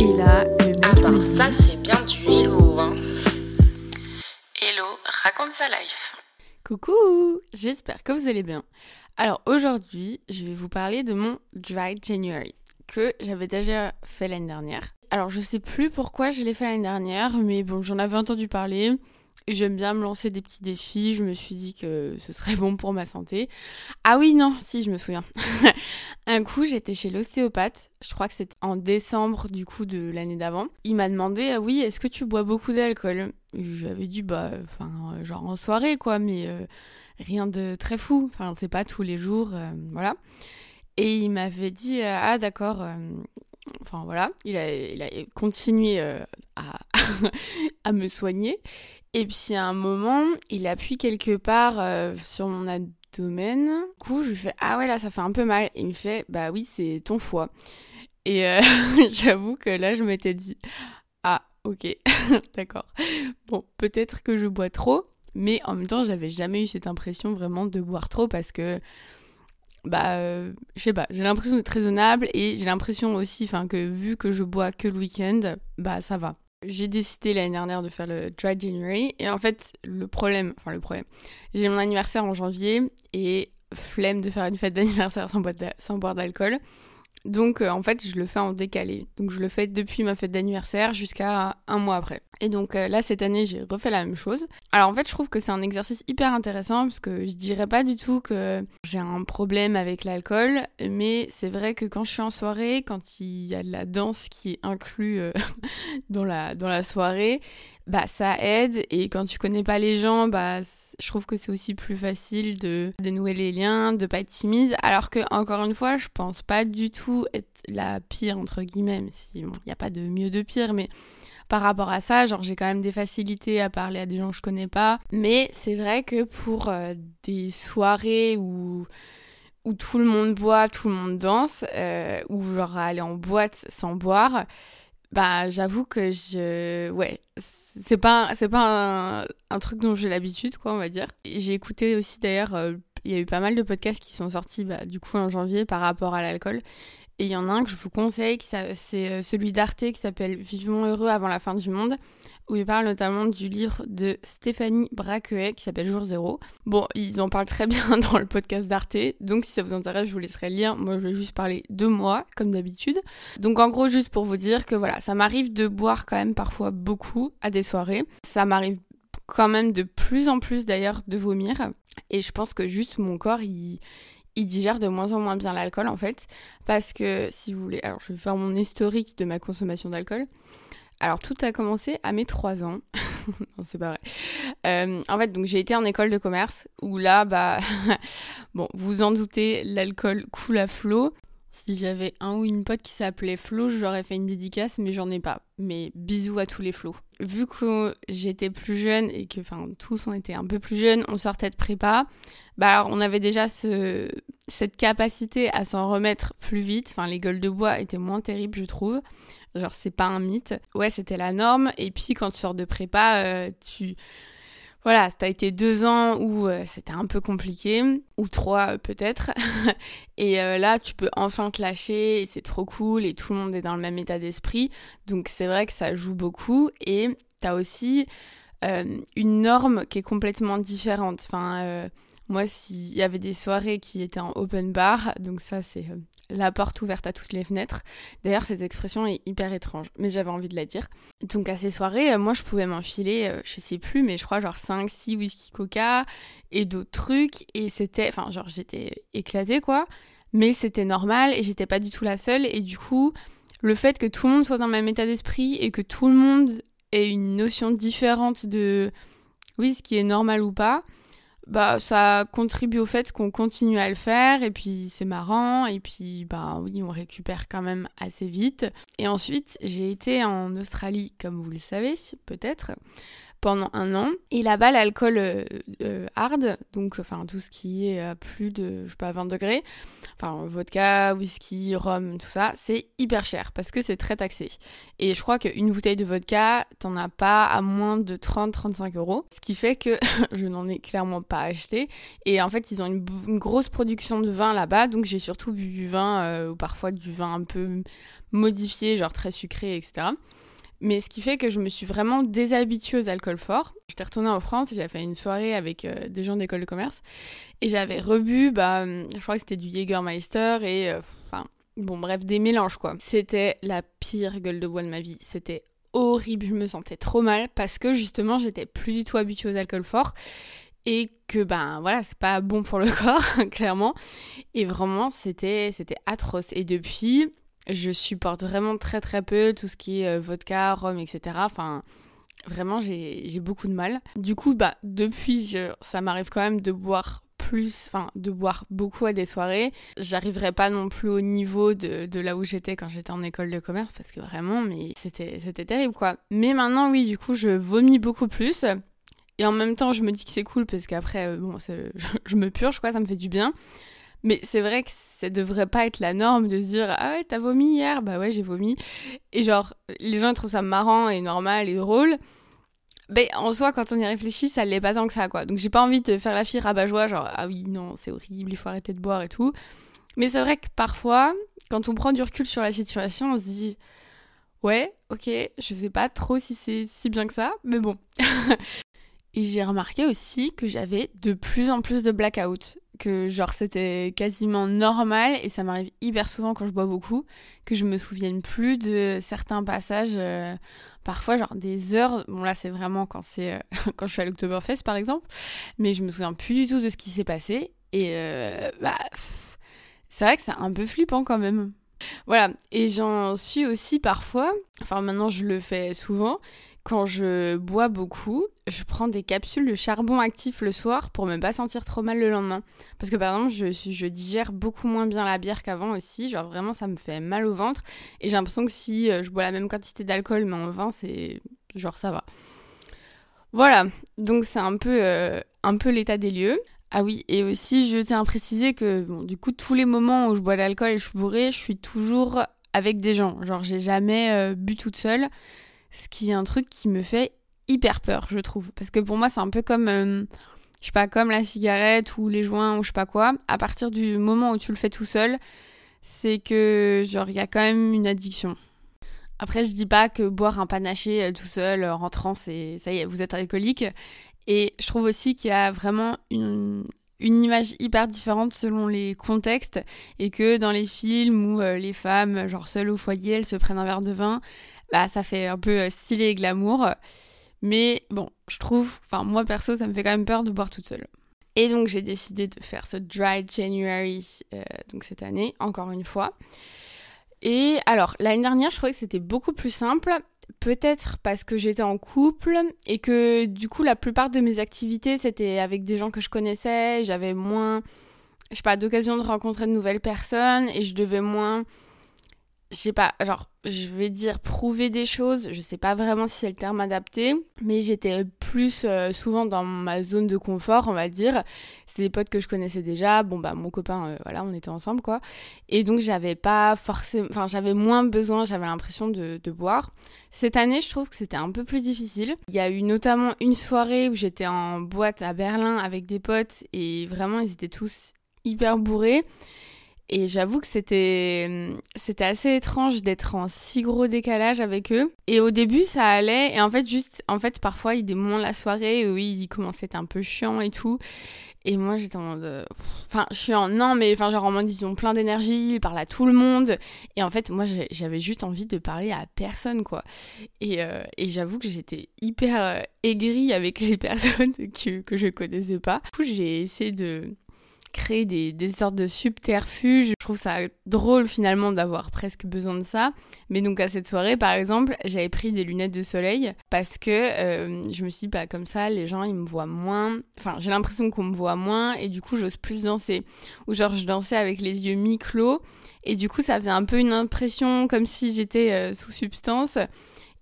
Et là, le mec Ah ça c'est bien du hello hein. Hello, raconte sa life. Coucou, j'espère que vous allez bien. Alors aujourd'hui, je vais vous parler de mon Dry January que j'avais déjà fait l'année dernière. Alors je sais plus pourquoi je l'ai fait l'année dernière, mais bon, j'en avais entendu parler. J'aime bien me lancer des petits défis. Je me suis dit que ce serait bon pour ma santé. Ah oui, non, si, je me souviens. Un coup, j'étais chez l'ostéopathe. Je crois que c'était en décembre, du coup, de l'année d'avant. Il m'a demandé, ah oui, est-ce que tu bois beaucoup d'alcool? Et Je lui avais dit, bah, enfin, euh, genre en soirée, quoi, mais euh, rien de très fou. Enfin, c'est pas tous les jours, voilà. Et il m'avait dit, ah d'accord, enfin voilà, il a, continué à me soigner. Et puis à un moment, il appuie quelque part euh, sur mon abdomen. Du coup, je lui fais, ah ouais, là, ça fait un peu mal. Et il me fait, bah oui, c'est ton foie. Et euh, j'avoue que là, je m'étais dit, ah ok, d'accord. Bon, peut-être que je bois trop. Mais en même temps, j'avais jamais eu cette impression vraiment de boire trop parce que bah euh, je sais pas j'ai l'impression d'être raisonnable et j'ai l'impression aussi que vu que je bois que le week-end bah ça va j'ai décidé l'année dernière de faire le dry January et en fait le problème enfin le problème j'ai mon anniversaire en janvier et flemme de faire une fête d'anniversaire sans boire d'alcool donc euh, en fait je le fais en décalé. Donc je le fais depuis ma fête d'anniversaire jusqu'à un mois après. Et donc euh, là cette année j'ai refait la même chose. Alors en fait, je trouve que c'est un exercice hyper intéressant parce que je dirais pas du tout que j'ai un problème avec l'alcool, mais c'est vrai que quand je suis en soirée, quand il y a de la danse qui est inclus euh, dans la dans la soirée, bah ça aide. Et quand tu connais pas les gens, bah je trouve que c'est aussi plus facile de, de nouer les liens, de pas être timide. Alors que encore une fois, je pense pas du tout être la pire entre guillemets, il y a pas de mieux de pire, mais par rapport à ça, genre j'ai quand même des facilités à parler à des gens que je connais pas. Mais c'est vrai que pour euh, des soirées où, où tout le monde boit, tout le monde danse, euh, ou genre aller en boîte sans boire, bah j'avoue que je... Ouais, c'est pas, c'est pas un, truc dont j'ai l'habitude, quoi, on va dire. J'ai écouté aussi d'ailleurs... euh, il y a eu pas mal de podcasts qui sont sortis bah, du coup en janvier par rapport à l'alcool. Et il y en a un que je vous conseille, c'est euh, celui d'Arte qui s'appelle Vivons heureux avant la fin du monde, où il parle notamment du livre de Stéphanie Braquet qui s'appelle Jour Zéro. Bon, ils en parlent très bien dans le podcast d'Arte, donc si ça vous intéresse, je vous laisserai lire. Moi, je vais juste parler de moi, comme d'habitude. Donc en gros, juste pour vous dire que voilà, ça m'arrive de boire quand même parfois beaucoup à des soirées. Ça m'arrive quand même de plus en plus d'ailleurs de vomir. Et je pense que juste mon corps, il il digère de moins en moins bien l'alcool en fait parce que si vous voulez alors je vais faire mon historique de ma consommation d'alcool alors tout a commencé à mes 3 ans non c'est pas vrai Euh, en fait donc j'ai été en école de commerce où là bah bon vous en doutez l'alcool coule à flot si j'avais un ou une pote qui s'appelait Flo, je lui aurais fait une dédicace, mais j'en ai pas. Mais bisous à tous les Flots. Vu que j'étais plus jeune et que, enfin, tous on était un peu plus jeunes, on sortait de prépa, bah on avait déjà ce, cette capacité à s'en remettre plus vite. Enfin, les gueules de bois étaient moins terribles, je trouve. Genre, c'est pas un mythe. Ouais, c'était la norme. Et puis, quand tu sors de prépa, euh, tu. Voilà, t'as été deux ans où euh, c'était un peu compliqué, ou trois euh, peut-être. et là, tu peux enfin te lâcher, et c'est trop cool, et tout le monde est dans le même état d'esprit. Donc, c'est vrai que ça joue beaucoup. Et t'as aussi une norme qui est complètement différente. Enfin. moi, s'il y avait des soirées qui étaient en open bar, donc ça, c'est la porte ouverte à toutes les fenêtres. D'ailleurs, cette expression est hyper étrange, mais j'avais envie de la dire. Donc, à ces soirées, euh, moi, je pouvais m'enfiler, euh, je sais plus, mais je crois genre 5, 6 whisky coca et d'autres trucs. Et c'était, enfin, genre, j'étais éclatée, quoi. Mais c'était normal et j'étais pas du tout la seule. Et du coup, le fait que tout le monde soit dans le même état d'esprit et que tout le monde ait une notion différente de oui, ce qui est normal ou pas, bah ça contribue au fait qu'on continue à le faire et puis c'est marrant et puis bah oui on récupère quand même assez vite et ensuite j'ai été en Australie comme vous le savez peut-être pendant un an. Et là-bas, l'alcool euh, euh, hard, donc enfin tout ce qui est à plus de, je sais pas, 20 degrés, enfin vodka, whisky, rhum, tout ça, c'est hyper cher parce que c'est très taxé. Et je crois qu'une bouteille de vodka, t'en as pas à moins de 30-35 euros. Ce qui fait que je n'en ai clairement pas acheté. Et en fait, ils ont une, grosse production de vin là-bas, donc j'ai surtout bu du vin, euh, ou parfois du vin un peu modifié, genre très sucré, etc. Mais ce qui fait que je me suis vraiment déshabituée aux alcools forts. J'étais retournée en France, j'avais fait une soirée avec euh, des gens d'école de commerce et j'avais rebu, bah, je crois que c'était du Jägermeister et, euh, enfin, bon, bref, des mélanges quoi. C'était la pire gueule de bois de ma vie. C'était horrible, je me sentais trop mal parce que justement, j'étais plus du tout habituée aux alcools forts et que ben voilà c'est pas bon pour le corps clairement et vraiment c'était c'était atroce et depuis je supporte vraiment très très peu tout ce qui est euh, vodka, rhum, etc. Enfin, vraiment, j'ai beaucoup de mal. Du coup, bah, depuis, ça m'arrive quand même de boire plus, enfin, de boire beaucoup à des soirées. J'arriverai pas non plus au niveau de, de là où j'étais quand j'étais en école de commerce, parce que vraiment, mais c'était terrible, quoi. Mais maintenant, oui, du coup, je vomis beaucoup plus. Et en même temps, je me dis que c'est cool parce qu'après, euh, bon, je, me purge, quoi, ça me fait du bien. Mais c'est vrai que ça devrait pas être la norme de se dire Ah ouais, t'as vomi hier? Bah ouais, j'ai vomi. Et genre, les gens trouvent ça marrant et normal et drôle. Mais en soi, quand on y réfléchit, ça l'est pas tant que ça, quoi. Donc j'ai pas envie de faire la fille rabat-joie, genre Ah oui, non, c'est horrible, il faut arrêter de boire et tout. Mais c'est vrai que parfois, quand on prend du recul sur la situation, on se dit Ouais, ok, je sais pas trop si c'est si bien que ça, mais bon. et j'ai remarqué aussi que j'avais de plus en plus de blackout que genre c'était quasiment normal et ça m'arrive hyper souvent quand je bois beaucoup que je me souvienne plus de certains passages euh, parfois genre des heures bon là c'est vraiment quand c'est euh, quand je suis à l'Octoberfest par exemple mais je me souviens plus du tout de ce qui s'est passé et euh, bah c'est vrai que c'est un peu flippant quand même. Voilà et j'en suis aussi parfois enfin maintenant je le fais souvent quand je bois beaucoup, je prends des capsules de charbon actif le soir pour me pas sentir trop mal le lendemain. Parce que par exemple, je, digère beaucoup moins bien la bière qu'avant aussi. Genre vraiment, ça me fait mal au ventre. Et j'ai l'impression que si euh, je bois la même quantité d'alcool mais en vin, c'est genre ça va. Voilà, donc c'est un peu, euh, peu l'état des lieux. Ah oui, et aussi je tiens à préciser que du coup tous les moments où je bois de l'alcool et je suis bourrée, je suis toujours avec des gens. Genre j'ai jamais euh, bu toute seule ce qui est un truc qui me fait hyper peur, je trouve. Parce que pour moi, c'est un peu comme, euh, je sais pas, comme la cigarette ou les joints ou je sais pas quoi. À partir du moment où tu le fais tout seul, c'est que, genre, il y a quand même une addiction. Après, je dis pas que boire un panaché euh, tout seul en rentrant, c'est ça y est, vous êtes alcoolique. Et je trouve aussi qu'il y a vraiment une, une image hyper différente selon les contextes et que dans les films où euh, les femmes, genre seules au foyer, elles se prennent un verre de vin, bah, ça fait un peu euh, stylé et glamour. Mais bon, je trouve, enfin moi perso, ça me fait quand même peur de boire toute seule. Et donc j'ai décidé de faire ce Dry January euh, donc cette année, encore une fois. Et alors, l'année dernière, je trouvais que c'était beaucoup plus simple. Peut-être parce que j'étais en couple et que du coup, la plupart de mes activités, c'était avec des gens que je connaissais. J'avais moins, je sais pas, d'occasion de rencontrer de nouvelles personnes et je devais moins je sais pas, genre, je vais dire prouver des choses, je sais pas vraiment si c'est le terme adapté, mais j'étais plus euh, souvent dans ma zone de confort, on va dire. C'était des potes que je connaissais déjà, bon bah mon copain, euh, voilà, on était ensemble quoi. Et donc j'avais pas forcément, enfin j'avais moins besoin, j'avais l'impression de, de boire. Cette année, je trouve que c'était un peu plus difficile. Il y a eu notamment une soirée où j'étais en boîte à Berlin avec des potes et vraiment ils étaient tous hyper bourrés. Et j'avoue que c'était c'était assez étrange d'être en si gros décalage avec eux. Et au début, ça allait. Et en fait, juste, en fait, parfois, il y a la soirée où il commençait à être un peu chiant et tout. Et moi, j'étais en mode. Enfin, je suis en. Non, mais enfin, genre en mode, ils ont plein d'énergie, ils parlent à tout le monde. Et en fait, moi, j'avais juste envie de parler à personne, quoi. Et, euh, et j'avoue que j'étais hyper euh, aigrie avec les personnes que, que je connaissais pas. Du coup, j'ai essayé de créer des, sortes de subterfuges. Je trouve ça drôle finalement d'avoir presque besoin de ça. Mais donc à cette soirée, par exemple, j'avais pris des lunettes de soleil parce que euh, je me suis dit, bah comme ça, les gens, ils me voient moins. Enfin, j'ai l'impression qu'on me voit moins et du coup, j'ose plus danser. Ou genre, je dansais avec les yeux mi-clos et du coup, ça faisait un peu une impression comme si j'étais euh, sous substance.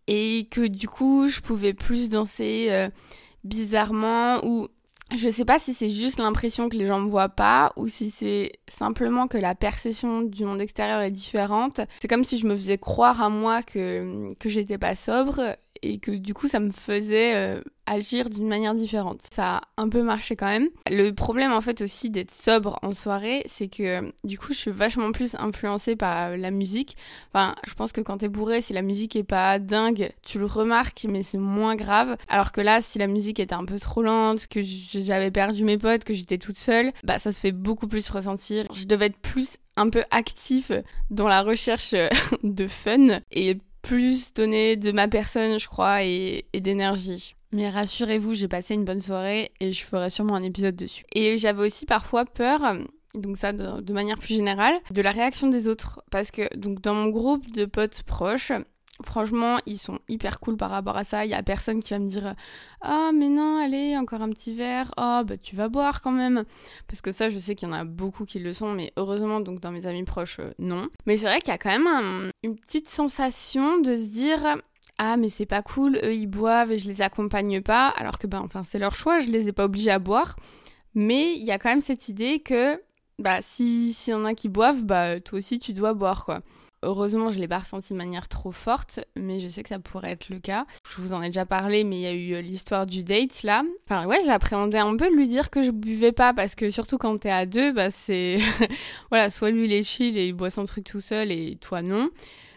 et que du coup je pouvais plus danser euh, bizarrement ou je sais pas si c'est juste l'impression que les gens me voient pas ou si c'est simplement que la perception du monde extérieur est différente. C'est comme si je me faisais croire à moi que, que j'étais pas sobre et que du coup ça me faisait euh, agir d'une manière différente. Ça a un peu marché quand même. Le problème en fait aussi d'être sobre en soirée, c'est que du coup je suis vachement plus influencée par la musique. Enfin, je pense que quand t'es bourré, si la musique est pas dingue, tu le remarques, mais c'est moins grave. Alors que là, si la musique était un peu trop lente, que j'avais perdu mes potes, que j'étais toute seule, bah ça se fait beaucoup plus ressentir. Je devais être plus un peu actif dans la recherche de fun et plus donner de ma personne, je crois, et, d'énergie. Mais rassurez-vous, j'ai passé une bonne soirée et je ferai sûrement un épisode dessus. Et j'avais aussi parfois peur, donc ça de, manière plus générale, de la réaction des autres. Parce que donc dans mon groupe de potes proches, Franchement, ils sont hyper cool par rapport à ça. Il y a personne qui va me dire Ah, mais non, allez, encore un petit verre. Oh, bah tu vas boire quand même. Parce que ça, je sais qu'il y en a beaucoup qui le sont, mais heureusement, donc dans mes amis proches, euh, non. Mais c'est vrai qu'il y a quand même une petite sensation de se dire ah mais c'est pas cool, eux ils boivent et je les accompagne pas, alors que ben enfin c'est leur choix, je les ai pas obligés à boire. Mais il y a quand même cette idée que bah si s'il y en a qui boivent, bah toi aussi tu dois boire quoi. Heureusement, je l'ai pas ressenti de manière trop forte, mais je sais que ça pourrait être le cas. Je vous en ai déjà parlé, mais il y a eu euh, l'histoire du date là. Enfin ouais, j'appréhendais un peu de lui dire que je buvais pas parce que surtout quand t'es à deux, bah c'est voilà, soit lui il est chill et il boit son truc tout seul et toi non.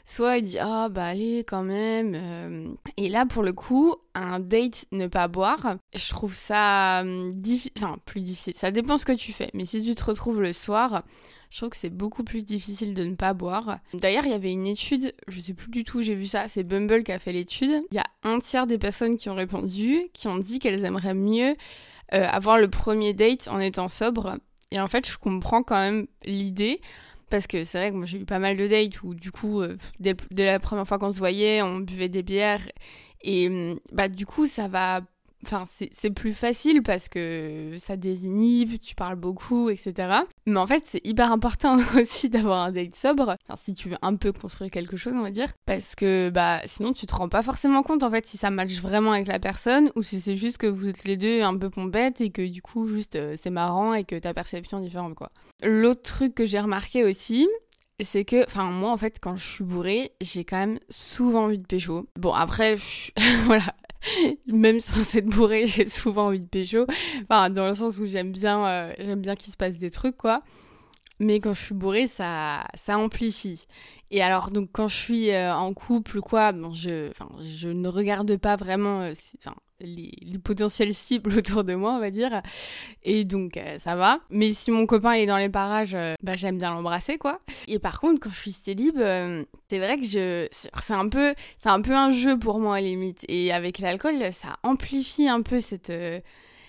Soit il dit ah bah allez quand même. Euh. Et là pour le coup, un date ne pas boire, je trouve ça hum, difficile, enfin plus difficile. Ça dépend ce que tu fais, mais si tu te retrouves le soir je trouve que c'est beaucoup plus difficile de ne pas boire. D'ailleurs, il y avait une étude, je sais plus du tout, j'ai vu ça, c'est Bumble qui a fait l'étude. Il y a un tiers des personnes qui ont répondu, qui ont dit qu'elles aimeraient mieux euh, avoir le premier date en étant sobre. Et en fait, je comprends quand même l'idée. Parce que c'est vrai que moi j'ai eu pas mal de dates où du coup, euh, dès, dès, la première fois qu'on se voyait, on buvait des bières. Et hum, bah du coup, ça va Enfin, c'est plus facile parce que ça désinhibe, tu parles beaucoup, etc. Mais en fait, c'est hyper important aussi d'avoir un date sobre, enfin, si tu veux un peu construire quelque chose, on va dire, parce que bah sinon tu te rends pas forcément compte en fait si ça match vraiment avec la personne ou si c'est juste que vous êtes les deux un peu pompettes et que du coup juste euh, c'est marrant et que ta perception est différente quoi. L'autre truc que j'ai remarqué aussi, c'est que, enfin, moi, en fait, quand je suis bourrée, j'ai quand même souvent envie de pécho. Bon, après, voilà, même sans être bourrée, j'ai souvent envie de pécho. Enfin, dans le sens où j'aime bien, euh, j'aime bien qu'il se passe des trucs, quoi. Mais quand je suis bourrée, ça, ça amplifie. Et alors, donc, quand je suis euh, en couple, quoi, bon, je, je ne regarde pas vraiment. Euh, les, potentiels cibles autour de moi, on va dire. Et donc, euh, ça va. Mais si mon copain est dans les parages, euh, bah, j'aime bien l'embrasser, quoi. Et par contre, quand je suis célib, euh, c'est vrai que je, c'est un peu, un peu un jeu pour moi, à limite. Et avec l'alcool, ça amplifie un peu cette,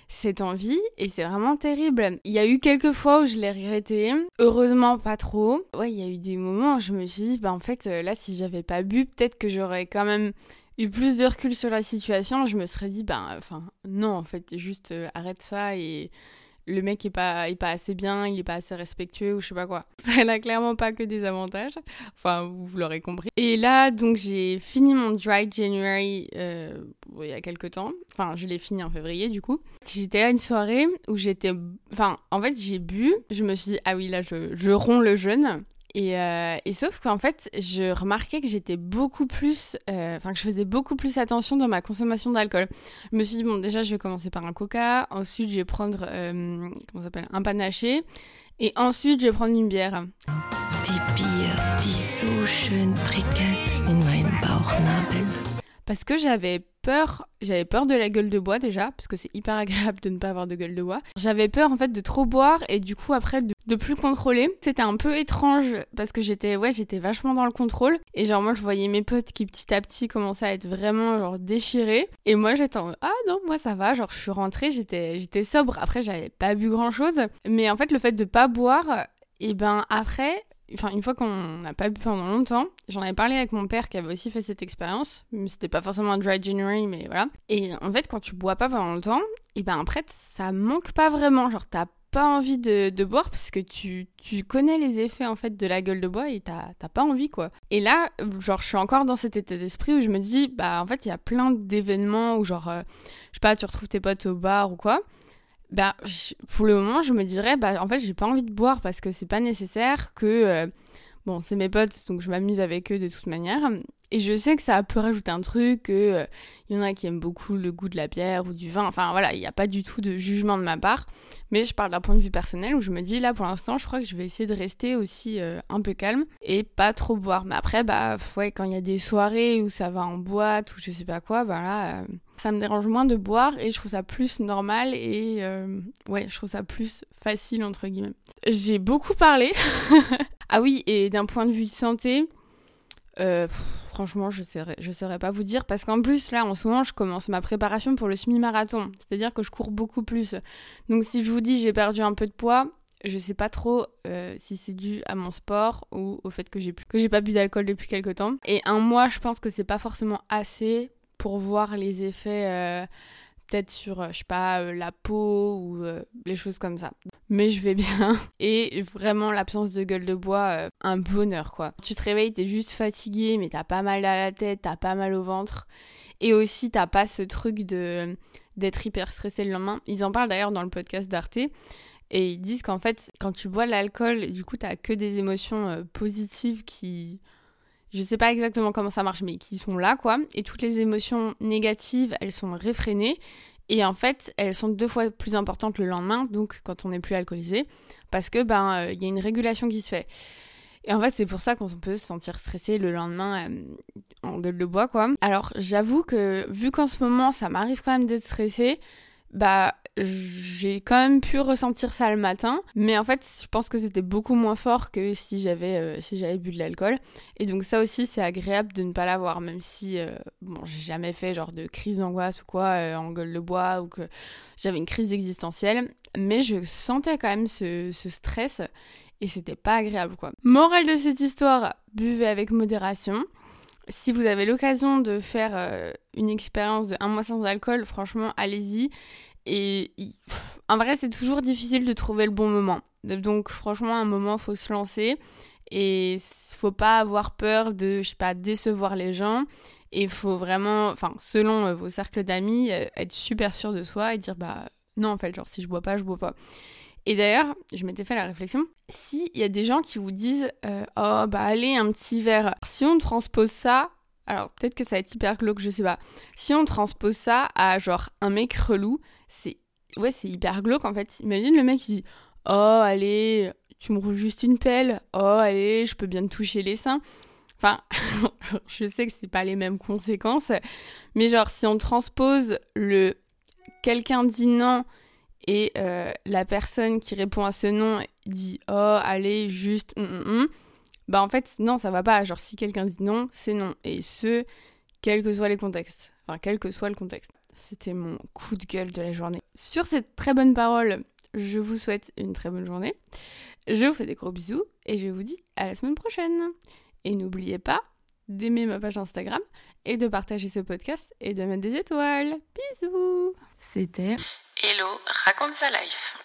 cette envie et c'est vraiment terrible. Il y a eu quelques fois où je l'ai regretté, heureusement pas trop. Ouais, il y a eu des moments où je me suis dit, bah en fait, là, si j'avais pas bu, peut-être que j'aurais quand même eu plus de recul sur la situation, je me serais dit, ben, enfin, non, en fait, juste euh, arrête ça et le mec est pas, est pas assez bien, il est pas assez respectueux ou je sais pas quoi. Ça n'a clairement pas que des avantages. Enfin, vous, l'aurez compris. Et là, donc, j'ai fini mon dry January euh, il y a quelques temps. Enfin, je l'ai fini en février, du coup. J'étais à une soirée où j'étais. Enfin, en fait, j'ai bu. Je me suis dit, ah oui, là, je, je romps le jeûne. Et, euh, et, sauf qu'en fait, je remarquais que j'étais beaucoup plus, euh, enfin que je faisais beaucoup plus attention dans ma consommation d'alcool. Je me suis dit bon, déjà, je vais commencer par un Coca, ensuite je vais prendre, euh, comment s'appelle, un panaché, et ensuite je vais prendre une bière. Die Bier, die so schön in mein Bauchnabel. Parce que j'avais peur, j'avais peur de la gueule de bois déjà, parce que c'est hyper agréable de ne pas avoir de gueule de bois. J'avais peur en fait de trop boire et du coup après de, plus contrôler. C'était un peu étrange parce que j'étais ouais j'étais vachement dans le contrôle. Et genre moi je voyais mes potes qui petit à petit commençaient à être vraiment genre déchirés. Et moi j'étais en ah non moi ça va. Genre je suis rentrée j'étais j'étais sobre. Après j'avais pas bu grand chose mais en fait le fait de pas boire et ben après enfin une fois qu'on n'a pas bu pendant longtemps, j'en avais parlé avec mon père qui avait aussi fait cette expérience, mais c'était pas forcément un dry January, mais voilà. Et en fait, quand tu bois pas pendant longtemps, et ben après ça manque pas vraiment, genre t'as pas envie de, boire parce que tu, tu connais les effets en fait de la gueule de bois et t'as pas envie quoi. Et là, genre, je suis encore dans cet état d'esprit où je me dis, bah en fait, il y a plein d'événements où genre, euh, je sais pas, tu retrouves tes potes au bar ou quoi. Bah, pour le moment, je me dirais, bah en fait, j'ai pas envie de boire parce que c'est pas nécessaire que. Euh, bon, c'est mes potes, donc je m'amuse avec eux de toute manière. Et je sais que ça peut rajouter un truc, qu'il euh, y en a qui aiment beaucoup le goût de la bière ou du vin. Enfin voilà, il n'y a pas du tout de jugement de ma part. Mais je parle d'un point de vue personnel où je me dis là pour l'instant, je crois que je vais essayer de rester aussi euh, un peu calme et pas trop boire. Mais après, bah ouais, quand il y a des soirées où ça va en boîte ou je sais pas quoi, bah là, euh, ça me dérange moins de boire et je trouve ça plus normal et ouais, je trouve ça plus facile entre guillemets. J'ai beaucoup parlé. ah oui, et d'un point de vue de santé, euh, franchement, je ne saurais pas vous dire parce qu'en plus, là, en ce moment, je commence ma préparation pour le semi-marathon. C'est-à-dire que je cours beaucoup plus. Donc, si je vous dis j'ai perdu un peu de poids, je sais pas trop euh, si c'est dû à mon sport ou au fait que j'ai que j'ai pas bu d'alcool depuis quelques temps. Et un mois, je pense que c'est pas forcément assez pour voir les effets. Euh, sur, euh, je sais pas, euh, la peau ou euh, les choses comme ça. Mais je vais bien. Et vraiment, l'absence de gueule de bois, un bonheur, quoi. Tu te réveilles, t'es juste fatigué, mais t'as pas mal à la tête, t'as pas mal au ventre. Et aussi, t'as pas ce truc de d'être hyper stressé le lendemain. Ils en parlent d'ailleurs dans le podcast d'Arte. Et ils disent qu'en fait, quand tu bois l'alcool, du coup, t'as que des émotions positives qui je sais pas exactement comment ça marche, mais qui sont là, quoi. Et toutes les émotions négatives, elles sont réfrénées. Et en fait, elles sont deux fois plus importantes le lendemain, donc quand on n'est plus alcoolisé, parce que ben euh, il y a une régulation qui se fait. Et en fait, c'est pour ça qu'on peut se sentir stressé le lendemain euh, en gueule de bois, quoi. Alors, j'avoue que vu qu'en ce moment, ça m'arrive quand même d'être stressé, bah j'ai quand même pu ressentir ça le matin, mais en fait, je pense que c'était beaucoup moins fort que si j'avais euh, si bu de l'alcool. Et donc ça aussi, c'est agréable de ne pas l'avoir, même si euh, bon, j'ai jamais fait genre de crise d'angoisse ou quoi euh, en gueule de bois ou que j'avais une crise existentielle, mais je sentais quand même ce, ce stress et c'était pas agréable quoi. Morale de cette histoire, buvez avec modération. Si vous avez l'occasion de faire une expérience de un mois sans alcool, franchement, allez-y. Et en vrai, c'est toujours difficile de trouver le bon moment. Donc, franchement, à un moment, faut se lancer. Et faut pas avoir peur de, je sais pas, décevoir les gens. Et faut vraiment, enfin, selon euh, vos cercles d'amis, euh, être super sûr de soi et dire, bah, non, en fait, genre, si je bois pas, je bois pas. Et d'ailleurs, je m'étais fait la réflexion, s'il y a des gens qui vous disent, euh, oh, bah, allez, un petit verre. Si on transpose ça alors peut-être que ça va être hyper glauque, je sais pas. Si on transpose ça à genre un mec relou, c'est ouais, c'est hyper glauque en fait. Imagine le mec qui dit "Oh, allez, tu me roules juste une pelle. Oh, allez, je peux bien te toucher les seins." Enfin, je sais que c'est pas les mêmes conséquences, mais genre si on transpose le quelqu'un dit non et euh, la personne qui répond à ce non dit "Oh, allez, juste hum", bah en fait non ça va pas genre si quelqu'un dit non c'est non et ce quels que soient les contextes enfin quel que soit le contexte c'était mon coup de gueule de la journée. Sur cette très bonne parole je vous souhaite une très bonne journée. Je vous fais des gros bisous et je vous dis à la semaine prochaine. Et n'oubliez pas d'aimer ma page Instagram et de partager ce podcast et de mettre des étoiles. Bisous! C'était Hello raconte sa life